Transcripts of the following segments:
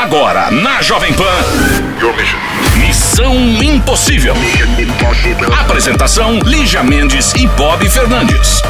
Agora na Jovem Pan. Missão Impossível. Apresentação: Lígia Mendes e Bob Fernandes.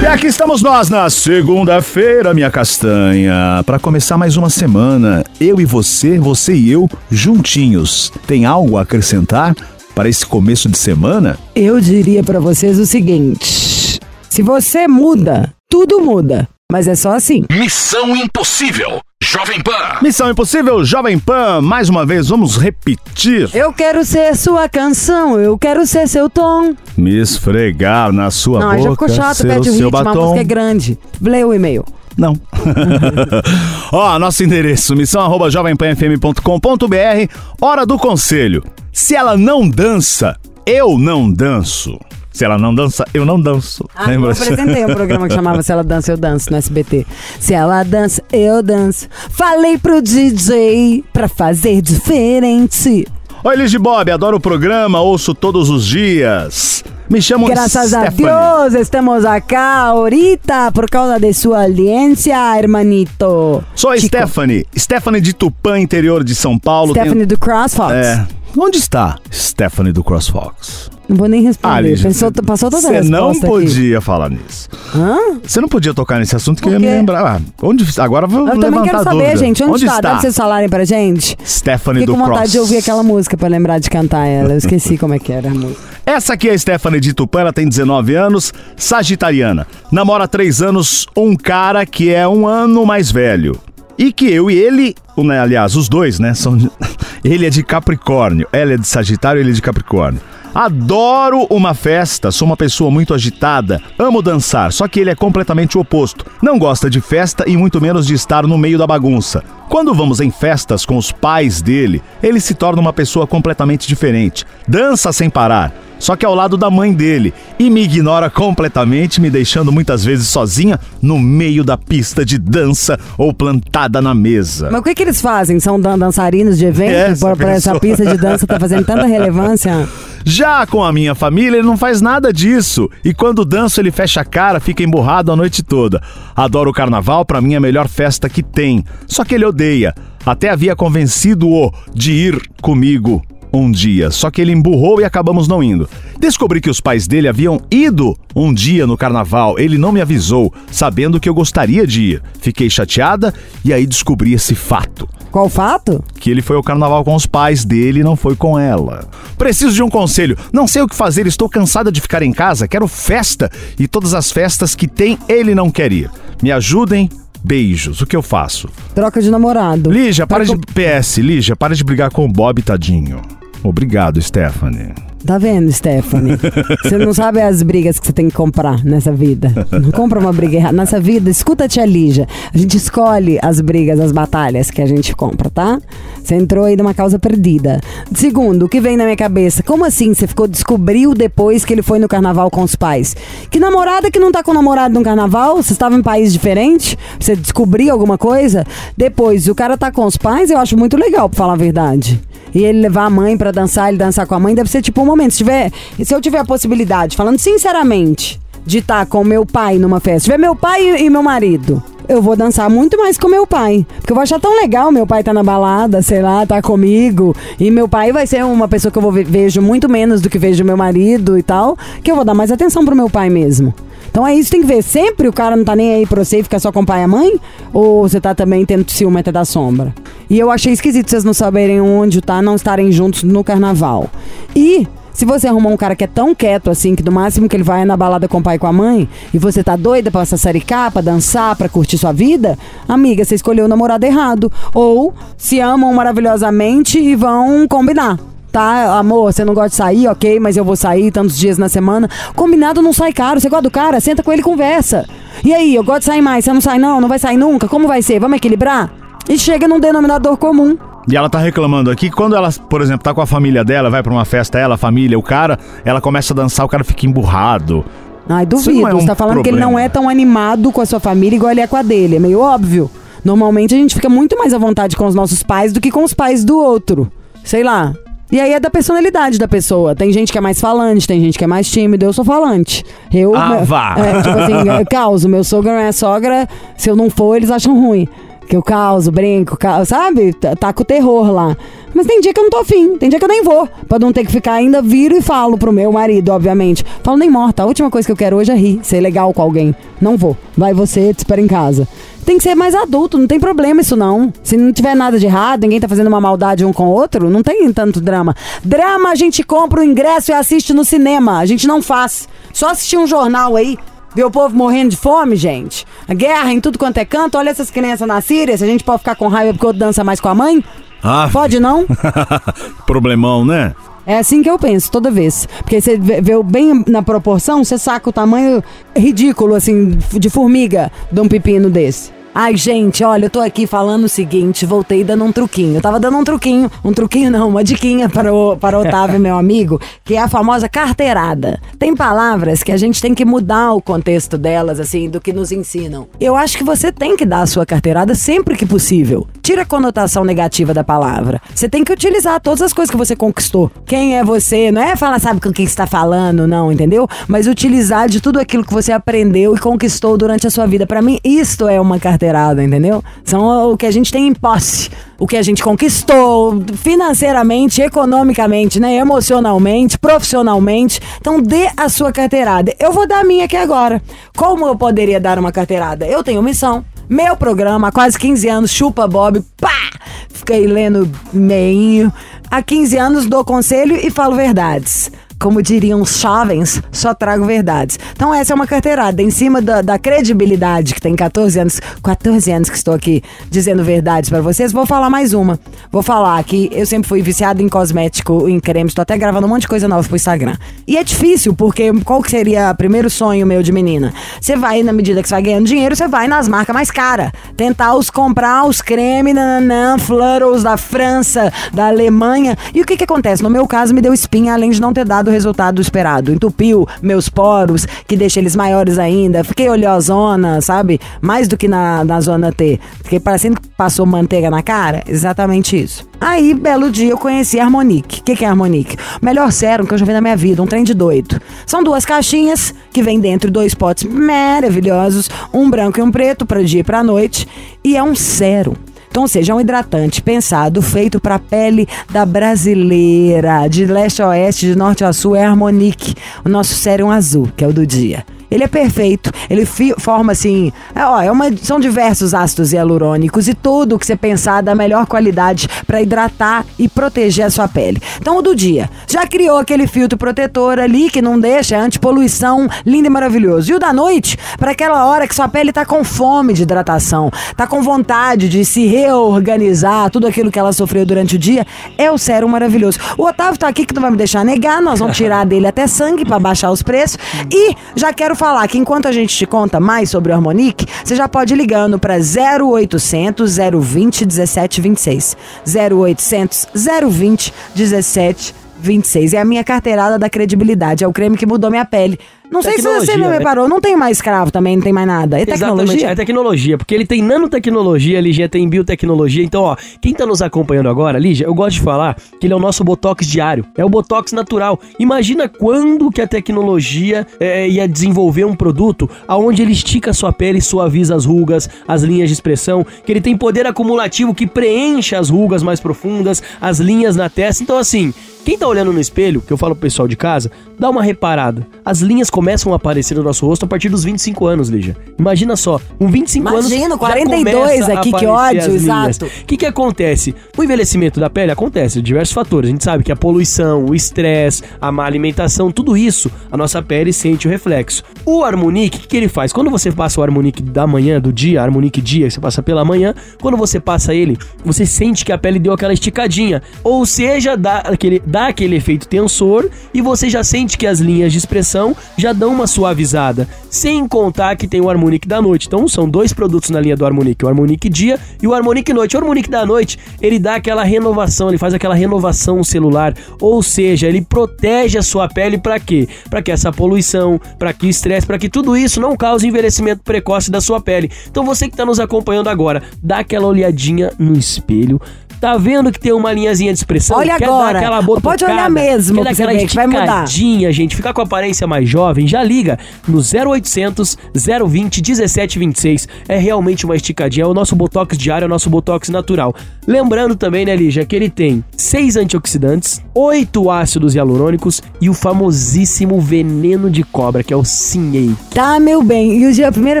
E aqui estamos nós na segunda-feira, minha castanha, para começar mais uma semana. Eu e você, você e eu, juntinhos. Tem algo a acrescentar para esse começo de semana? Eu diria pra vocês o seguinte: se você muda, tudo muda. Mas é só assim. Missão Impossível. Jovem Pan. Missão Impossível, Jovem Pan, mais uma vez, vamos repetir. Eu quero ser sua canção, eu quero ser seu tom. Me esfregar na sua Não, boca, aí já ficou chato, ser pede o o seu ritmo, a batom. música é grande. Lê o e-mail. Não. Ó, nosso endereço, missão arroba jovempanfm.com.br, hora do conselho. Se ela não dança, eu não danço. Se ela não dança, eu não danço. Ah, eu Lembra? apresentei um programa que chamava Se Ela Dança, Eu Danço no SBT. Se ela dança, eu danço. Falei pro DJ pra fazer diferente. Oi, Liz de Bob, adoro o programa, ouço todos os dias. Me chamo Graças a Stephanie. Deus, estamos acá ahorita por causa de sua audiência, hermanito. Sou a Chico. Stephanie, Stephanie de Tupã, interior de São Paulo. Tenho- Stephanie do CrossFox. É. Onde está Stephanie do CrossFox? Não vou nem responder. Lígia, Pensou, passou toda a Você não resposta aqui. podia falar nisso. Hã? Você não podia tocar nesse assunto que eu ia me lembrar. Ah, onde, agora vou Eu também quero saber, gente. Onde, onde está? Dá pra vocês falarem pra gente? Stephanie Fiquei do com vontade Cross. de ouvir aquela música pra lembrar de cantar ela. Eu esqueci como é que era a música. Essa aqui é a Stephanie de Tupã, ela tem 19 anos, sagitariana. Namora há 3 anos um cara que é um ano mais velho. E que eu e ele, né, aliás, os dois, né, são de- ele é de Capricórnio, ela é de Sagitário, ele é de Capricórnio. Adoro uma festa, sou uma pessoa muito agitada, amo dançar, só que ele é completamente o oposto. Não gosta de festa e muito menos de estar no meio da bagunça. Quando vamos em festas com os pais dele, ele se torna uma pessoa completamente diferente. Dança sem parar, só que ao lado da mãe dele, e me ignora completamente, me deixando muitas vezes sozinha no meio da pista de dança ou plantada na mesa. Mas o que, que eles fazem? São dan- dançarinos de evento? É, essa pensou? pista de dança tá fazendo tanta relevância? Já com a minha família, ele não faz nada disso. E quando danço, ele fecha a cara, fica emburrado a noite toda. Adoro o carnaval, pra mim é a melhor festa que tem. Só que ele odeia. Até havia convencido-o de ir comigo um dia, só que ele emburrou e acabamos não indo. Descobri que os pais dele haviam ido um dia no carnaval, ele não me avisou, sabendo que eu gostaria de ir. Fiquei chateada e aí descobri esse fato Qual fato? que ele foi ao carnaval com os pais dele e não foi com ela. Preciso de um conselho. Não sei o que fazer, estou cansada de ficar em casa, quero festa e todas as festas que tem ele não quer ir. Me ajudem. Beijos. O que eu faço? Troca de namorado. Lígia, para de PS, Lígia, para de brigar com o Bob, tadinho. Obrigado, Stephanie. Tá vendo, Stephanie? Você não sabe as brigas que você tem que comprar nessa vida. Não compra uma briga errada. Nessa vida, escuta a tia Lígia. A gente escolhe as brigas, as batalhas que a gente compra, tá? Você entrou aí numa causa perdida. Segundo, o que vem na minha cabeça? Como assim você ficou, descobriu depois que ele foi no carnaval com os pais? Que namorada que não tá com namorado no carnaval? Você estava em país diferente? Você descobriu alguma coisa? Depois, o cara tá com os pais, eu acho muito legal, pra falar a verdade. E ele levar a mãe pra dançar, ele dançar com a mãe, deve ser tipo um momento. Se, tiver, se eu tiver a possibilidade, falando sinceramente, de estar com meu pai numa festa, se tiver meu pai e meu marido, eu vou dançar muito mais com meu pai. Porque eu vou achar tão legal meu pai tá na balada, sei lá, tá comigo. E meu pai vai ser uma pessoa que eu vou ve- vejo muito menos do que vejo meu marido e tal, que eu vou dar mais atenção pro meu pai mesmo. Então é isso, tem que ver. Sempre o cara não tá nem aí pra você e fica só com o pai e a mãe? Ou você tá também tendo ciúme até da sombra? E eu achei esquisito vocês não saberem onde tá, não estarem juntos no carnaval. E se você arrumar um cara que é tão quieto assim, que do máximo que ele vai é na balada com o pai e com a mãe, e você tá doida pra sassaricar, pra dançar, pra curtir sua vida, amiga, você escolheu o namorado errado. Ou se amam maravilhosamente e vão combinar. Tá, amor, você não gosta de sair, ok, mas eu vou sair tantos dias na semana. Combinado não sai caro. Você gosta do cara? Senta com ele e conversa. E aí, eu gosto de sair mais, você não sai não? Não vai sair nunca? Como vai ser? Vamos equilibrar? E chega num denominador comum. E ela tá reclamando aqui que quando ela, por exemplo, tá com a família dela, vai pra uma festa, ela, a família, o cara, ela começa a dançar, o cara fica emburrado. Ai, duvido. é um Você tá falando que ele não problema. é tão animado com a sua família igual ele é com a dele. É meio óbvio. Normalmente a gente fica muito mais à vontade com os nossos pais do que com os pais do outro. Sei lá. E aí é da personalidade da pessoa. Tem gente que é mais falante, tem gente que é mais tímida. Eu sou falante. Eu. Ah, vá. É, tipo assim, eu causo. Meu sogro minha sogra, se eu não for, eles acham ruim. Que eu causo, brinco, sabe? Tá com o terror lá. Mas tem dia que eu não tô afim, tem dia que eu nem vou. Pra não ter que ficar ainda, viro e falo pro meu marido, obviamente. Falo nem morta, a última coisa que eu quero hoje é rir, ser legal com alguém. Não vou. Vai você, te espera em casa. Tem que ser mais adulto, não tem problema isso não. Se não tiver nada de errado, ninguém tá fazendo uma maldade um com o outro, não tem tanto drama. Drama a gente compra o ingresso e assiste no cinema. A gente não faz. Só assistir um jornal aí. Ver o povo morrendo de fome, gente. A guerra em tudo quanto é canto. Olha essas crianças na Síria. Se a gente pode ficar com raiva porque outro dança mais com a mãe. Ah, Pode não? Problemão, né? É assim que eu penso toda vez. Porque você vê, bem na proporção, você saca o tamanho ridículo, assim, de formiga de um pepino desse. Ai, gente, olha, eu tô aqui falando o seguinte, voltei dando um truquinho. Eu tava dando um truquinho, um truquinho não, uma diquinha para o, para o Otávio, meu amigo, que é a famosa carteirada. Tem palavras que a gente tem que mudar o contexto delas, assim, do que nos ensinam. Eu acho que você tem que dar a sua carteirada sempre que possível. Tira a conotação negativa da palavra. Você tem que utilizar todas as coisas que você conquistou. Quem é você? Não é falar, sabe com quem você tá falando, não, entendeu? Mas utilizar de tudo aquilo que você aprendeu e conquistou durante a sua vida. Pra mim, isto é uma carteirada, entendeu? São o que a gente tem em posse. O que a gente conquistou financeiramente, economicamente, né? Emocionalmente, profissionalmente. Então dê a sua carteirada. Eu vou dar a minha aqui agora. Como eu poderia dar uma carteirada? Eu tenho missão. Meu programa, há quase 15 anos, chupa Bob, pá! Fiquei lendo meinho. Há 15 anos dou conselho e falo verdades. Como diriam os jovens, só trago verdades. Então essa é uma carteirada em cima da, da credibilidade que tem 14 anos, 14 anos que estou aqui dizendo verdades pra vocês. Vou falar mais uma. Vou falar que eu sempre fui viciada em cosmético, em creme, estou até gravando um monte de coisa nova pro Instagram. E é difícil, porque qual que seria o primeiro sonho meu de menina? Você vai, na medida que você vai ganhando dinheiro, você vai nas marcas mais caras. Tentar os comprar os cremes, nananã, Flurals da França, da Alemanha. E o que que acontece? No meu caso, me deu espinha, além de não ter dado resultado esperado. Entupiu meus poros, que deixa eles maiores ainda. Fiquei oleosona, sabe? Mais do que na, na zona T. Fiquei parecendo que passou manteiga na cara. Exatamente isso. Aí, belo dia, eu conheci a Harmonique. O que, que é a Harmonique? O melhor sérum que eu já vi na minha vida, um trem de doido. São duas caixinhas que vem dentro dois potes maravilhosos, um branco e um preto para dia e para noite, e é um sérum. Então, ou seja, é um hidratante pensado, feito para a pele da brasileira, de leste a oeste, de norte a sul, é Harmonique, o nosso sérum azul, que é o do dia. Ele é perfeito, ele forma assim. É, ó, é uma, são diversos ácidos hialurônicos e tudo que você pensar da melhor qualidade para hidratar e proteger a sua pele. Então, o do dia já criou aquele filtro protetor ali que não deixa, é antipoluição, lindo e maravilhoso. E o da noite, para aquela hora que sua pele tá com fome de hidratação, tá com vontade de se reorganizar, tudo aquilo que ela sofreu durante o dia, é o sérum maravilhoso. O Otávio tá aqui que não vai me deixar negar, nós vamos tirar dele até sangue para baixar os preços. E já quero falar que enquanto a gente te conta mais sobre o Harmonique, você já pode ir ligando para 0800 020 1726. 0800 020 1726. É a minha carteirada da credibilidade, é o creme que mudou minha pele. Não sei se você me né? reparou, não tem mais escravo também, não tem mais nada. É Exatamente, tecnologia? é tecnologia, porque ele tem nanotecnologia, ele já tem biotecnologia. Então, ó, quem tá nos acompanhando agora, Lígia, eu gosto de falar que ele é o nosso botox diário, é o botox natural. Imagina quando que a tecnologia é, ia desenvolver um produto aonde ele estica a sua pele, suaviza as rugas, as linhas de expressão, que ele tem poder acumulativo que preenche as rugas mais profundas, as linhas na testa. Então, assim, quem tá olhando no espelho, que eu falo pro pessoal de casa, dá uma reparada. As linhas começam a aparecer no nosso rosto a partir dos 25 anos, Lígia. Imagina só, com 25 anos. Imagino, já 42 começa a aqui, que ódio, exato. O que que acontece? O envelhecimento da pele acontece diversos fatores. A gente sabe que a poluição, o estresse, a má alimentação, tudo isso, a nossa pele sente o reflexo. O Harmonique, o que, que ele faz? Quando você passa o Harmonique da manhã, do dia, Harmonique dia, que você passa pela manhã, quando você passa ele, você sente que a pele deu aquela esticadinha. Ou seja, dá aquele, dá aquele efeito tensor e você já sente que as linhas de expressão já dão uma suavizada. Sem contar que tem o Harmonic da noite. Então são dois produtos na linha do Harmonic, o Harmonic dia e o Harmonic noite. O Harmonic da noite, ele dá aquela renovação, ele faz aquela renovação celular, ou seja, ele protege a sua pele para quê? Para que essa poluição, para que estresse, para que tudo isso não cause envelhecimento precoce da sua pele. Então você que está nos acompanhando agora, dá aquela olhadinha no espelho, Tá vendo que tem uma linhazinha de expressão? Olha quer agora. Dar aquela botucada, Pode olhar mesmo, Quer dar aquela que vai mudar. esticadinha, gente. Ficar com a aparência mais jovem, já liga no 0800 020 1726. É realmente uma esticadinha. É o nosso Botox diário, é o nosso Botox natural. Lembrando também, né, Lígia, que ele tem seis antioxidantes, oito ácidos hialurônicos e o famosíssimo veneno de cobra, que é o Sinhei. Tá, meu bem. E hoje é a primeira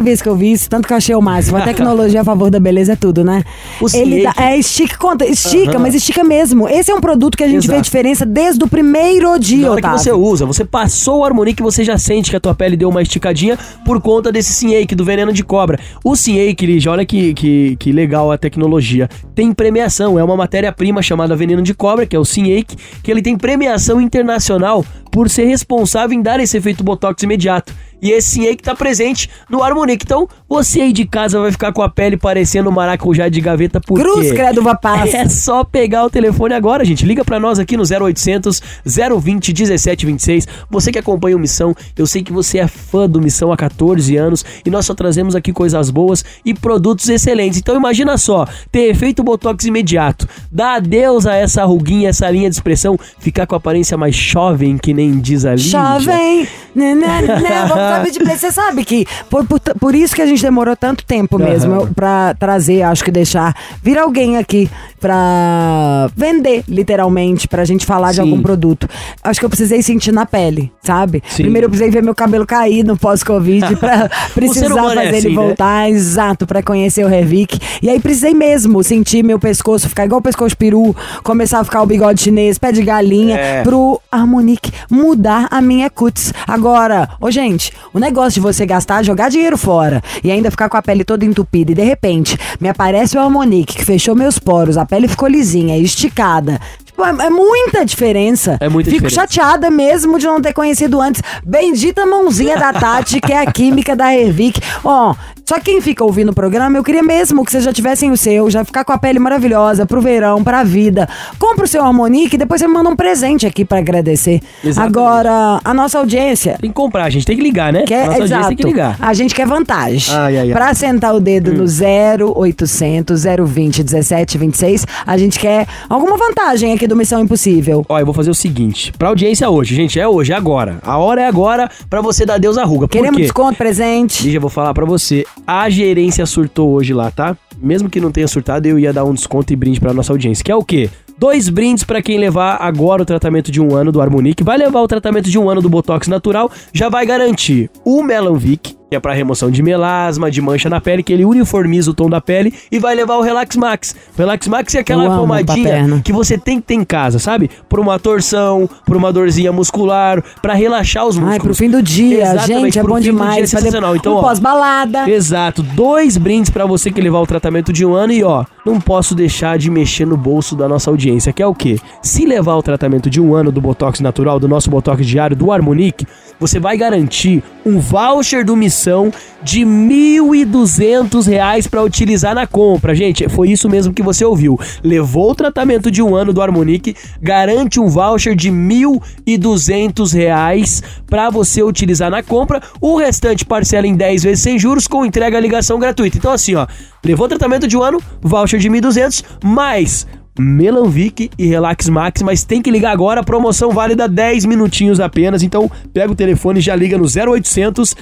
vez que eu vi isso, tanto que eu achei o máximo. A tecnologia a favor da beleza é tudo, né? O Ele Ciate- dá, é, estica, conta, estica, Aham. mas estica mesmo. Esse é um produto que a gente vê a Exato. diferença desde o primeiro dia, Na hora que você usa, você passou o Harmonic, você já sente que a tua pele deu uma esticadinha por conta desse Sinhake, do veneno de cobra. O Sinhake, Lígia, olha que, que, que legal a tecnologia. Tem premiação, é uma matéria-prima chamada veneno de cobra, que é o Sinhake, que ele tem premiação internacional por ser responsável em dar esse efeito Botox imediato. E esse Sinhake tá presente no Harmonic. Então, você aí de casa vai ficar com a pele parecendo um maracujá de gaveta por Cruz, credo, vapaz. É só pegar o telefone agora, gente. Liga pra nós aqui no 0800 020 1726. Você que acompanha o Missão, eu sei que você é fã do Missão há 14 anos e nós só trazemos aqui coisas boas e produtos excelentes. Então imagina só, ter efeito Botox imediato, dar adeus a essa ruguinha, essa linha de expressão, ficar com a aparência mais jovem, que nem diz ali. Jovem, né, né, né, vamos saber de Você sabe que por, por, por isso que a gente demorou tanto tempo mesmo eu- pra trazer, acho que deixar vir alguém aqui pra vender, literalmente, pra gente falar de Sim. algum produto. Acho que eu precisei sentir na pele, sabe? Sim. Primeiro eu precisei ver meu cabelo cair no pós-Covid pra precisar é fazer ele assim, né? voltar, exato, pra conhecer o Revic. E aí precisei mesmo sentir meu pescoço ficar igual o pescoço peru, começar a ficar o bigode chinês, pé de galinha, É. pro Harmonic mudar a minha cutis. Agora, ô gente, o negócio de você gastar, jogar dinheiro fora e ainda ficar com a pele toda entupida e de repente me aparece o Harmonic que fechou meus poros, a pele ficou lisinha, esticada. Tipo, é, é muita diferença. É muita Fico diferença. chateada mesmo de não ter conhecido antes. Bendita mãozinha da Tati, que é a química da Revic. Ó, só quem fica ouvindo o programa, eu queria mesmo que vocês já tivessem o seu, já ficar com a pele maravilhosa pro verão, pra vida. Compra o seu Harmonique e depois você me manda um presente aqui pra agradecer. Exatamente. Agora, a nossa audiência. Tem que comprar, a gente tem que ligar, né? Quer, Nossa audiência exato. tem que ligar. A gente quer vantagem. Ai, ai, ai. Pra sentar o dedo no 0800 020 1726, a gente quer alguma vantagem aqui do Missão Impossível. Ó, eu vou fazer o seguinte, pra audiência hoje, gente, é hoje, é agora. A hora é agora pra você dar Deus à ruga. Por Queremos quê? desconto, presente. Lígia, vou falar pra você. A gerência surtou hoje lá, tá? Mesmo que não tenha surtado, eu ia dar um desconto e brinde pra nossa audiência. Que é o quê? Dois brindes pra quem levar agora o tratamento de um ano do Harmonic. Vai levar o tratamento de um ano do Botox natural. Já vai garantir o Melanvic, que é pra remoção de melasma, de mancha na pele, que ele uniformiza o tom da pele. E vai levar o Relax Max. O Relax Max é aquela amo pomadinha que você tem que ter em casa, sabe? Por uma torção, por uma dorzinha muscular, pra relaxar os músculos. Ai, pro fim do dia, Exatamente, gente, é bom do dia demais. é sensacional. Então, um pós-balada. Exato, dois brindes pra você que levar o tratamento de um ano e ó, não posso deixar de mexer no bolso da nossa audiência, que é o quê? Se levar o tratamento de um ano do Botox natural, do nosso Botox diário, do Harmonic, você vai garantir um voucher do Missão de 1.200 reais pra utilizar na compra. Gente, foi isso mesmo que você ouviu. Levou o tratamento de um ano do Harmonic, garante um voucher de 1.200 reais pra você utilizar na compra. O restante parcela em 10 vezes sem juros com entrega e ligação gratuita. Então assim, ó, levou o tratamento de um ano, voucher de 1.200, mais Melanvic e Relax Max, mas tem que ligar agora, promoção válida 10 minutinhos apenas. Então, pega o telefone e já liga no 0800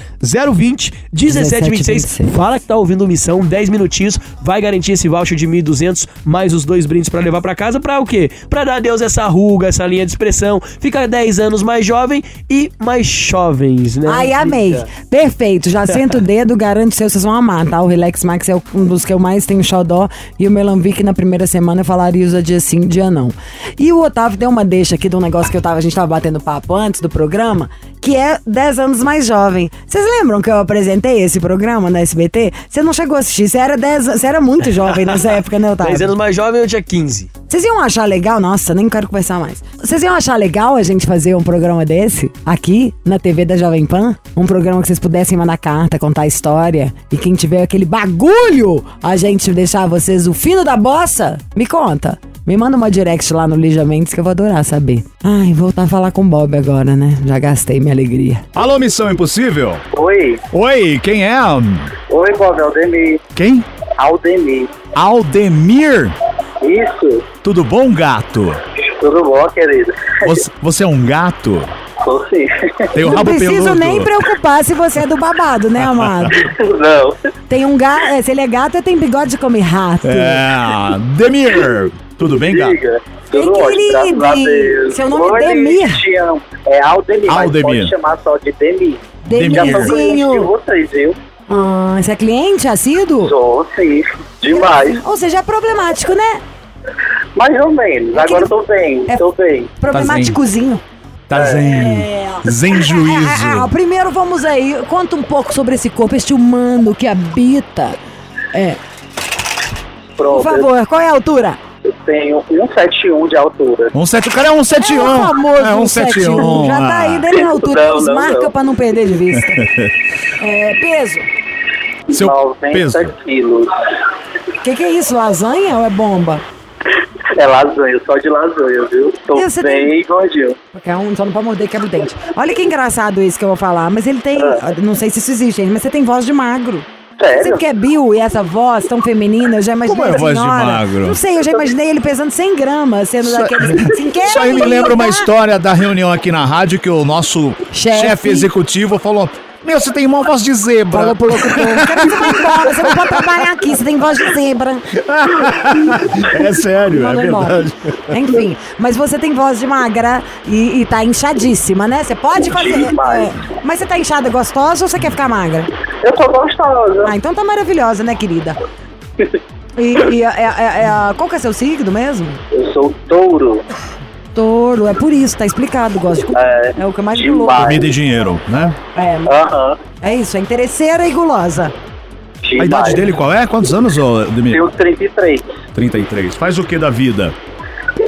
020 1726. Fala que tá ouvindo missão, 10 minutinhos, vai garantir esse voucher de 1.200 mais os dois brindes pra levar pra casa pra o quê? Pra dar adeus essa ruga, essa linha de expressão, ficar 10 anos mais jovem e mais jovens, né? Ai, amei. Perfeito. Já senta o dedo, garanto seu, vocês vão amar, tá? O Relax Max é um dos que eu mais tenho xodó. E o Melanvic na primeira semana eu falaria usa dia sim, dia não. E o Otávio deu uma deixa aqui de um negócio que eu tava, a gente tava batendo papo antes do programa, que é 10 anos mais jovem. Vocês lembram que eu apresentei esse programa na SBT? Você não chegou a assistir, você era 10 você era muito jovem nessa época, né, Otávio? 10 anos mais jovem, eu tinha 15. Vocês iam achar legal? Nossa, nem quero conversar mais. Vocês iam achar legal a gente fazer um programa desse aqui na TV da Jovem Pan? Um programa que vocês pudessem mandar carta, contar história e quem tiver aquele bagulho, a gente deixar vocês o fino da bossa? Me conta. Me manda uma direct lá no Lígia Mendes que eu vou adorar saber. Ai, voltar a falar com o Bob agora, né? Já gastei minha alegria. Alô, Missão Impossível? Oi, Oi, quem é? oi, Bob, Aldemir. Quem? Aldemir. Aldemir? Isso, Tudo bom, gato? tudo bom, querido? Você, você é um gato? Tô sim. Tem o Não rabo preciso peludo. nem preocupar se você é do babado, né, amado? Não, Tem um gato, se ele é gato, tem bigode de comer rato. É, Demir. Tudo bem, gato? diga. Tudo Ei, ótimo, a querido. Deus. Seu nome é Oi, Demir. te amo. É Aldemir, Aldemir. mas pode chamar só de Demir. Demir. Já sou cliente de Demirzinho. vocês, viu? Ah, você é cliente assíduo? Sou, sim. Demais. Ou seja, é problemático, né? Mais ou menos. É que Agora eu tô bem, é- tô bem. Problemáticozinho. Tá zen. Zen Ah, ah, juízo. primeiro vamos aí, conta um pouco sobre esse corpo, este humano que habita. É, por Pronto, favor, qual é a altura? Eu tenho 171 de altura. Um sete, o cara é um É 71. o famoso É um 171. Já tá aí dele na altura, Não, nos não, marca não. pra não perder de vista. É, peso. Seu 90 peso. quilos. O que, que é isso? Lasanha ou é bomba? É lasanha, só de lasanha, viu? Tô E você bem gordinho. Qualquer um só não pode morder quebra o dente. Olha que engraçado isso que eu vou falar, mas ele tem. Ah. Não sei se isso existe, gente, mas você tem voz de magro. Sério? Você que é Bill e essa voz tão feminina, eu já imaginei. Como é a voz de magro? Não sei, eu já imaginei ele pesando 100 gramas, sendo daqueles. Assim, Isso aí me lembra uma história da reunião aqui na rádio que o nosso Chefe. chefe executivo falou: Meu, você tem uma voz de zebra. Falou pro locutor, você embora, você não pode trabalhar aqui, você tem voz de zebra. É sério, é Manda embora. verdade. Enfim, mas você tem voz de magra e, e tá inchadíssima, né? Você pode fazer. É, mas você tá inchada e gostosa ou você quer ficar magra? Eu tô gostosa. Ah, então tá maravilhosa, né, querida? E, e a- é- é- é a- qual que é seu signo mesmo? Eu sou touro. Touro, é por isso, tá explicado, gosto de comida. É, É, o que eu mais demais. guloso. Comida e dinheiro, né? É, Aham. é isso, é interesseira e gulosa. A demais. idade dele qual é? Quantos anos, ô, Demir? Tenho 33. 33. Faz o que da vida?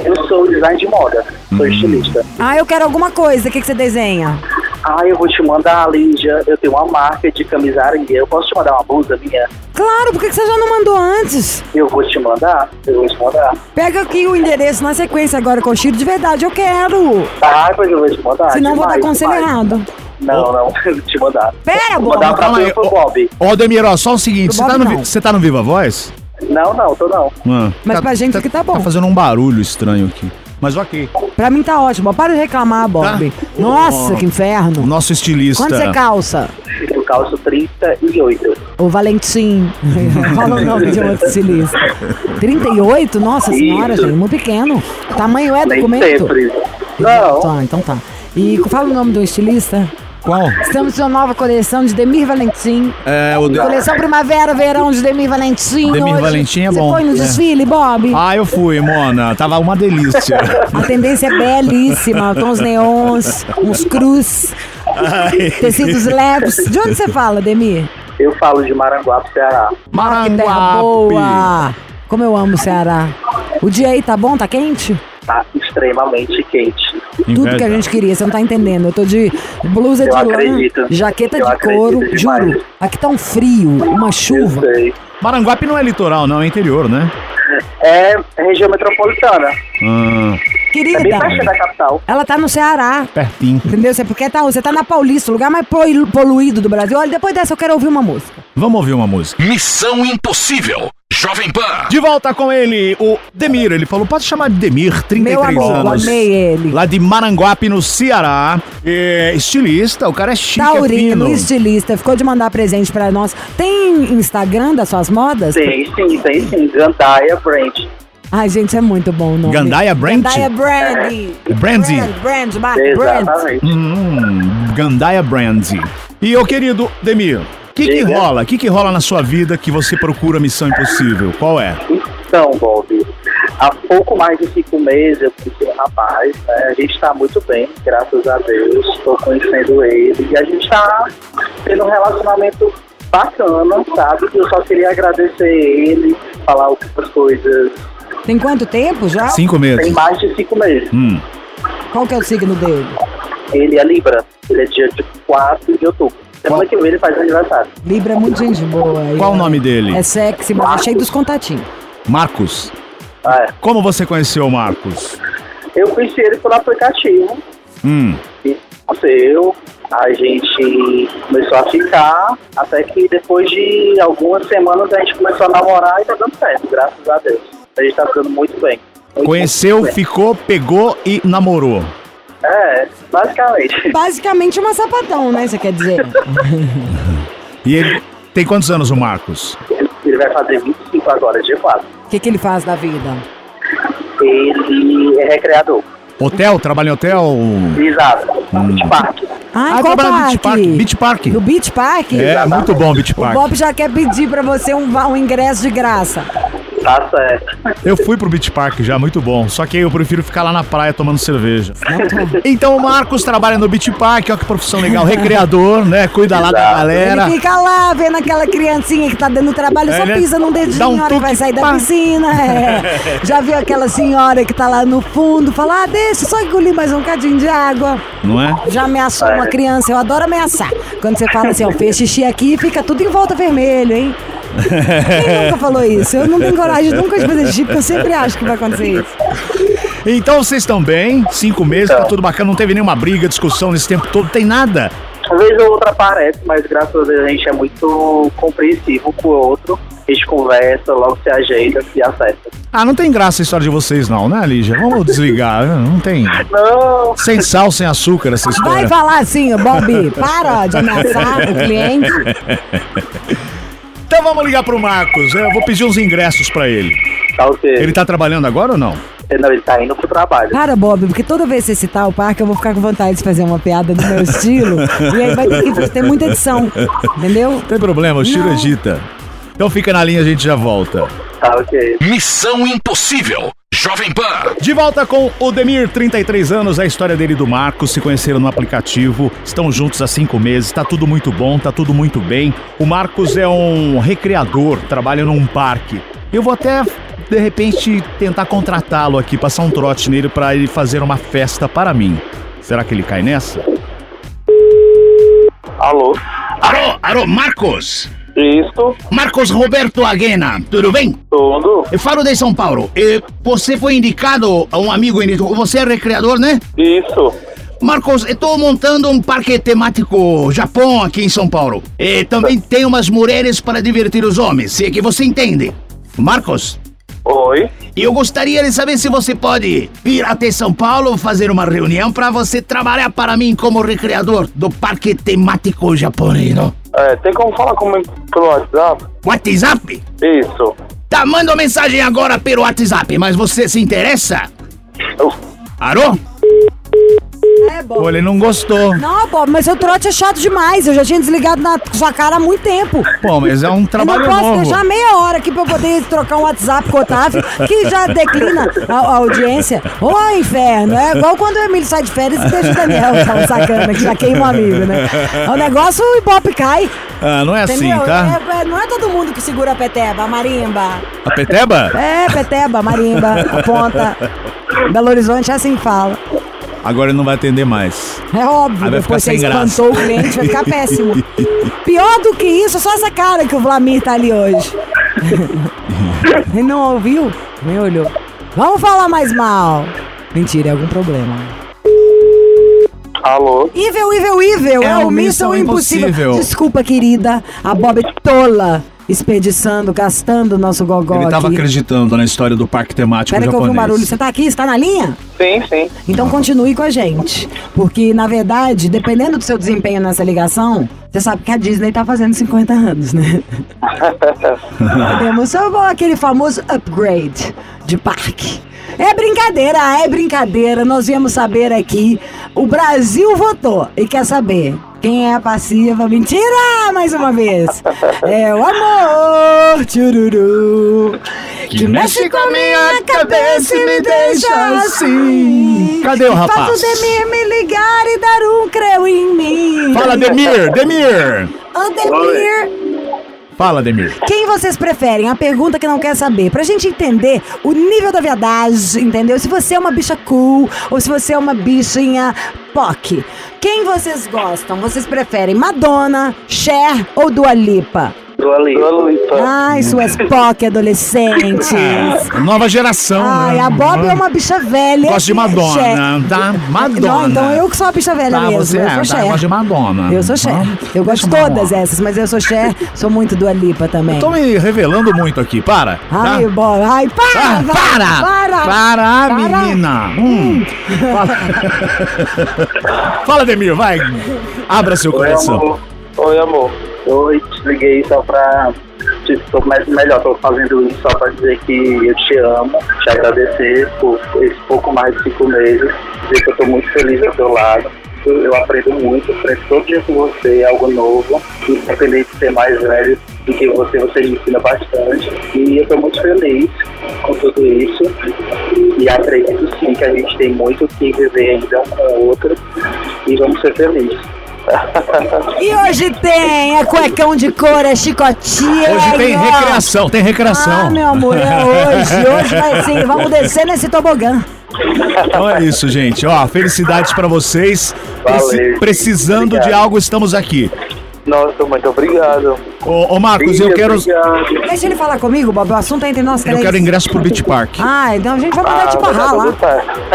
Eu sou design de moda. Hum. Sou estilista. Ah, eu quero alguma coisa, o que, que você desenha? Ah, eu vou te mandar, Lídia. Eu tenho uma marca de camisa aranha. Eu posso te mandar uma blusa minha? Claro, por que, você já não mandou antes? Eu vou te mandar. Eu vou te mandar. Pega aqui o endereço na sequência agora com o Chiro de verdade, eu quero. Ah, pois eu vou te mandar. Senão eu vou dar Demais, conselho demais. errado. Não, não. Eu vou te mandar. Pera, Vou mandar Bob. pra e pro Bob. Ô, Demir, ó, só o seguinte: você tá, Bob, no. Vi- você tá no Viva Voz? Não, não, tô não. Ah, Mas pra gente aqui tá bom. Tá fazendo um barulho estranho aqui. Mas ok. Pra mim tá ótimo. Para de reclamar, Bob. Tá. Nossa, Ó, que O inferno. nosso estilista. Quanto você calça? Eu calço 38. O Valentim. Fala o nome de um outro estilista. 38? Nossa senhora, Isso. gente, muito pequeno. Tamanho é Nem documento? sempre. Não. Tá, então tá. E fala o nome do estilista. Qual? Estamos com uma nova coleção de Demir Valentim. É, o. De... Coleção Primavera, Verão de Demir Valentim. Demir Hoje Valentim é Você bom, foi no é. desfile, Bob? Ah, eu fui, Mona. Tava uma delícia. A tendência é belíssima. Tons neons, uns cruz, Ai. tecidos leves. De onde você fala, Demir? Eu falo de Maranguape, Ceará. Ah, que terra Maranguape. boa! Como eu amo o Ceará. O dia aí tá bom? Tá quente? Tá extremamente quente. Tudo que a gente queria, você não tá entendendo. Eu tô de blusa Eu de lã, acredito. jaqueta Eu de couro, demais. juro. Aqui tá um frio, uma chuva. sei. Maranguape não é litoral, não, é interior, né? É região metropolitana. É bem Querida, perto da capital. ela tá no Ceará. pertinho. Entendeu? Você, porque tá, você tá na Paulista, o lugar mais polu- poluído do Brasil. Olha, depois dessa eu quero ouvir uma música. Vamos ouvir uma música. Missão Impossível. Jovem Pan. De volta com ele, o Demir. Ele falou, pode chamar de Demir, 33 Meu amigo, anos. amei ele. Lá de Maranguape, no Ceará. É, estilista, o cara é chique, é Taurino, fino. estilista, ficou de mandar presente pra nós. Tem Instagram das suas modas? Tem sim, tem sim. Gandaia Brand. Ai, gente, é muito bom o nome. Gandaia Brand? Gandaia Brand. Brandy. Brand, Brand, Mark Brand. Exatamente. Hum, Gandaia Brandy. E, ô querido Demir, que, que Diga. rola? O que, que rola na sua vida que você procura Missão Impossível? Qual é? Então, Bob, há pouco mais de cinco meses eu conheci um rapaz, né? A gente tá muito bem, graças a Deus. Estou conhecendo ele e a gente tá tendo um relacionamento bacana, sabe? Eu só queria agradecer ele, falar algumas coisas Tem quanto tempo já? Cinco Tem meses. mais de cinco meses. Hum. Qual que é o signo dele? Ele é Libra. Ele é dia de 4 de outubro. Semana que vem ele faz aniversário. Libra é muito gente boa. aí, Qual o nome dele? É sexy, mas é cheio dos contatinhos. Marcos. É. Como você conheceu o Marcos? Eu conheci ele por aplicativo. Hum. E nasceu, a gente começou a ficar, até que depois de algumas semanas a gente começou a namorar e tá dando certo, graças a Deus. A gente tá dando muito bem. Muito, Conheceu, muito bem. ficou, pegou e namorou. É, basicamente. Basicamente uma sapatão, né? Você quer dizer? E ele tem quantos anos o Marcos? Ele, ele vai fazer 25 agora, dia 4. O que, que ele faz da vida? Ele é recreador. Hotel? Trabalha em hotel? Exato. Beach Park. Ah, Ah, qual trabalha no parque? Beach Park. Beach Park. No Beach Park? É, muito bom Beach O Park. Bob já quer pedir pra você um, um ingresso de graça. Tá certo. Eu fui pro Beach Park já, muito bom. Só que eu prefiro ficar lá na praia tomando cerveja. Então o Marcos trabalha no Beach Park, ó que profissão legal. Recreador, né? Cuida lá da galera. Ele fica lá vendo aquela criancinha que tá dando trabalho, É, só pisa num dedinho Dá um hora que vai sair da piscina. é. Já viu aquela senhora que tá lá no fundo, fala, ah, deixa, só engolir mais um cadinho de água. Não é? Já ameaçou uma criança, eu adoro ameaçar. Quando você fala assim, ó, fez xixi aqui, fica tudo em volta vermelho, hein? Quem nunca falou isso? Eu não tenho coragem nunca de fazer xixi, porque eu sempre acho que vai acontecer isso. Então vocês estão bem, cinco meses, tá tudo bacana, não teve nenhuma briga, discussão nesse tempo todo, tem nada. Às vezes ou outra aparece, mas graças a Deus a gente é muito compreensivo com o outro. A gente conversa, logo se ajeita, se acerta. Ah, não tem graça a história de vocês não, né, Lígia? Vamos desligar, né? não tem. Não, Sem sal, sem açúcar essa Vai história. falar assim, Bob, para de ameaçar o cliente. Então vamos ligar pro Marcos, eu vou pedir uns ingressos pra ele. tá o quê? Ele tá trabalhando agora ou não? Não, ele tá indo pro trabalho. Para, Bob, porque toda vez que você citar o parque, eu vou ficar com vontade de fazer uma piada do meu estilo. e aí vai ter que ter muita edição. Entendeu? Não tem problema, o Chiro Não. edita. Então fica na linha, a gente já volta. Tá ok. Missão Impossível. Jovem Pan. De volta com o Demir, 33 anos, a história dele e do Marcos se conheceram no aplicativo, estão juntos há cinco meses, tá tudo muito bom, tá tudo muito bem. O Marcos é um recreador, trabalha num parque. Eu vou até, de repente, tentar contratá-lo aqui, passar um trote nele pra ele fazer uma festa para mim. Será que ele cai nessa? Alô? Alô, alô, Marcos. Isso, Marcos Roberto Aguena, tudo bem? tudo. Eu falo de São Paulo. Eh, você foi indicado a um amigo. Você é recreador, né? Isso. Marcos, estou montando um parque temático Japão aqui em São Paulo. E também tem umas mulheres para divertir os homens, se é que você entende. Marcos, Oi. eu gostaria de saber se você pode vir até São Paulo fazer uma reunião para você trabalhar para mim como recreador do parque temático japonês. É, tem como falar comigo pelo WhatsApp? WhatsApp? Isso. Tá, manda uma mensagem agora pelo WhatsApp, mas você se interessa? Alô? É, Pô, Bob. ele não gostou. Não, Bob, mas seu trote é chato demais. Eu já tinha desligado na sua cara há muito tempo. Pô, mas é um Eu não trabalho posso novo. deixar meia hora aqui pra eu poder trocar um WhatsApp com o Otávio, que já declina a, a audiência. Ô, inferno, é igual quando o Emílio sai de férias e deixa o Daniel, aquela sacana, que já queima um amigo, né? O negócio, o Ibope cai, Ah, não é assim, entendeu? tá? É- é- não é todo mundo que segura a peteba, a marimba. A peteba? É, peteba, marimba, a ponta. Belo Horizonte é assim que fala. Agora ele não vai atender mais. É óbvio, Aí vai ficar você sem graça. espantou o cliente, vai ficar péssimo. Pior do que isso, é só essa cara que o Vlamir tá ali hoje. Ele não ouviu? Nem olhou. Vamos falar mais mal. Mentira, é algum problema. Alô? Evil, evil, evil. É É, o o Missão Missão Impossível. Impossível. Desculpa, querida. A Bob é tola. Desperdiçando, gastando o nosso gogó Ele tava aqui. acreditando na história do parque temático Pera que eu ouvi japonês. um barulho. Você tá aqui? Você tá na linha? Sim, sim. Então continue com a gente. Porque, na verdade, dependendo do seu desempenho nessa ligação, você sabe que a Disney tá fazendo 50 anos, né? Temos só aquele famoso upgrade de parque. É brincadeira, é brincadeira. Nós viemos saber aqui. O Brasil votou e quer saber quem é a passiva. Mentira! Mais uma vez. É o amor, tchururu. Que mexe com a minha cabeça e me deixa assim. Cadê o rapaz? Faz o Demir me ligar e dar um creu em mim. Fala, Demir! Demir! Ô, Demir. Fala, Demir. Quem vocês preferem? A pergunta que não quer saber. Pra gente entender o nível da viadagem, entendeu? Se você é uma bicha cool ou se você é uma bichinha POC. Quem vocês gostam? Vocês preferem Madonna, Cher ou Dua Lipa? Dua Lipa. Ai, suas POC adolescentes. É, nova geração, Ai, né? a Bob é uma bicha velha. Gosto de. Madonna, tá? Madonna. Não, então eu que sou uma bicha velha Tá, mesmo. você eu é, sou tá, Cher. eu gosto de Madonna. Eu sou Cher. Então, Eu gosto de todas Madonna. essas, mas eu sou Cher, sou muito Dua Lipa também. Tô me revelando muito aqui, para. tá? Ai, Bob, ai, para, Ah, vai, para! para! Para, Para! menina! Hum. Fala. Fala, Demir, vai! Abra seu Oi, coração. amor. Oi, amor. Oi, te liguei só pra. Mais melhor, tô fazendo isso só pra dizer que eu te amo, te agradecer por esse pouco mais de cinco meses, dizer que eu tô muito feliz ao teu lado. Eu, eu aprendo muito, aprendo todo dia com você, é algo novo, independente de ser mais velho do que você, você me ensina bastante. E eu tô muito feliz com tudo isso. E acredito sim que a gente tem muito que viver ainda um com o outro e vamos ser felizes. E hoje tem, é cuecão de couro, é chicotinho. Hoje tem ó. recreação, tem recreação. Ah, meu amor, é hoje. Hoje vai sim, vamos descer nesse tobogã. Então é isso, gente. Ó, felicidades pra vocês. Valeu, precisando obrigado. de algo, estamos aqui. Nossa, muito obrigado. Ô, ô Marcos, eu quero, Obrigado. Deixa ele falar comigo, Bob. O assunto é entre nós eu três. quero ingresso pro Beach Park, Ah, então a gente vai mandar te vai dar barrar lá.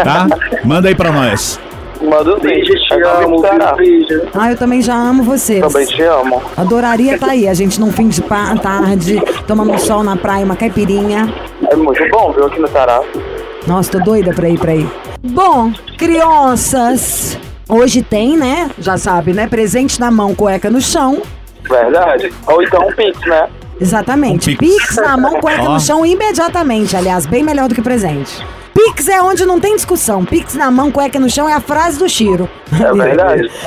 tá? Manda aí pra nós. Manda um beijo, te amo, beijo. Ah, eu também já amo vocês. Também te amo. Adoraria estar aí. A gente num fim de tarde, tomando um sol na praia, uma caipirinha. É muito bom, viu, aqui no Ceará. Nossa, tô doida pra ir pra aí. Bom, crianças, hoje tem, né? Já sabe, né? Presente na mão, cueca no chão. Verdade. Ou então um pix, né? Exatamente. Um pix. Pix na mão, cueca Ó. no chão imediatamente. Aliás, bem melhor do que presente. Pix é onde não tem discussão. Pix na mão, cueca no chão é a frase do Chiro. É verdade.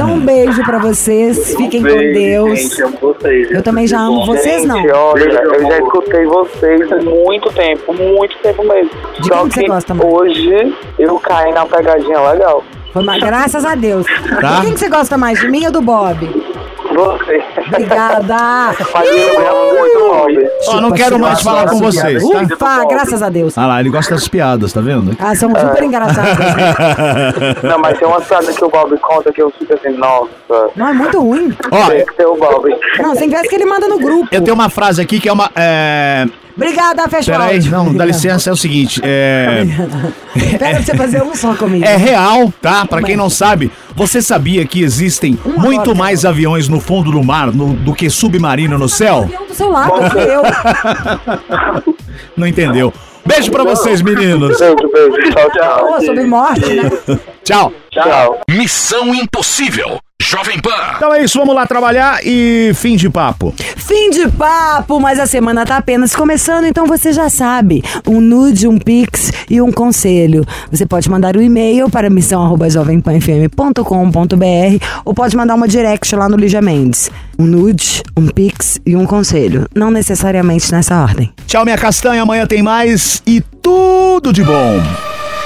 Então, um beijo pra vocês. Fiquem com Beijo, Deus. Gente, amo vocês. Eu também já amo vocês, não. Gente, olha, eu já escutei vocês há muito tempo, muito tempo mesmo. De Só quem que você que gosta mais? hoje eu caí na pegadinha legal. Foi uma, graças a Deus. Tá. De quem que você gosta mais, de mim ou do Bob? Você. Obrigada. Ó, não quero mais falar com vocês, tá? Ufa, graças a Deus. Ah lá, ele gosta das piadas, tá vendo? Ah, são super engraçados. Não, mas tem uma piada que o Bob conta que eu fico assim, nossa, Não, é muito ruim. Ó, tem que ter o Bob. Não, sem ver que ele manda no grupo. eu tenho uma frase aqui que é uma. É... Obrigada, fecha o Peraí, áudio. não, dá licença, é o seguinte. É. Pera pra você fazer um só comigo. É real, tá? Pra quem não sabe, você sabia que existem muito mais aviões no fundo do mar no- do que submarino no céu? Avião do seu lado, fui eu. Não entendeu. Beijo pra vocês, meninos. Beijo, beijo. Tchau, tchau. Pô, sobre morte, né? Tchau. Tchau. Missão Impossível. Jovem Pan. Então é isso, vamos lá trabalhar e fim de papo. Fim de papo, mas a semana tá apenas começando, então você já sabe. Um nude, um pix e um conselho. Você pode mandar um e-mail para missão@jovempanfm.com.br ou pode mandar uma direct lá no Lígia Mendes. Um nude, um pix e um conselho. Não necessariamente nessa ordem. Tchau, minha castanha. Amanhã tem mais e tudo de bom.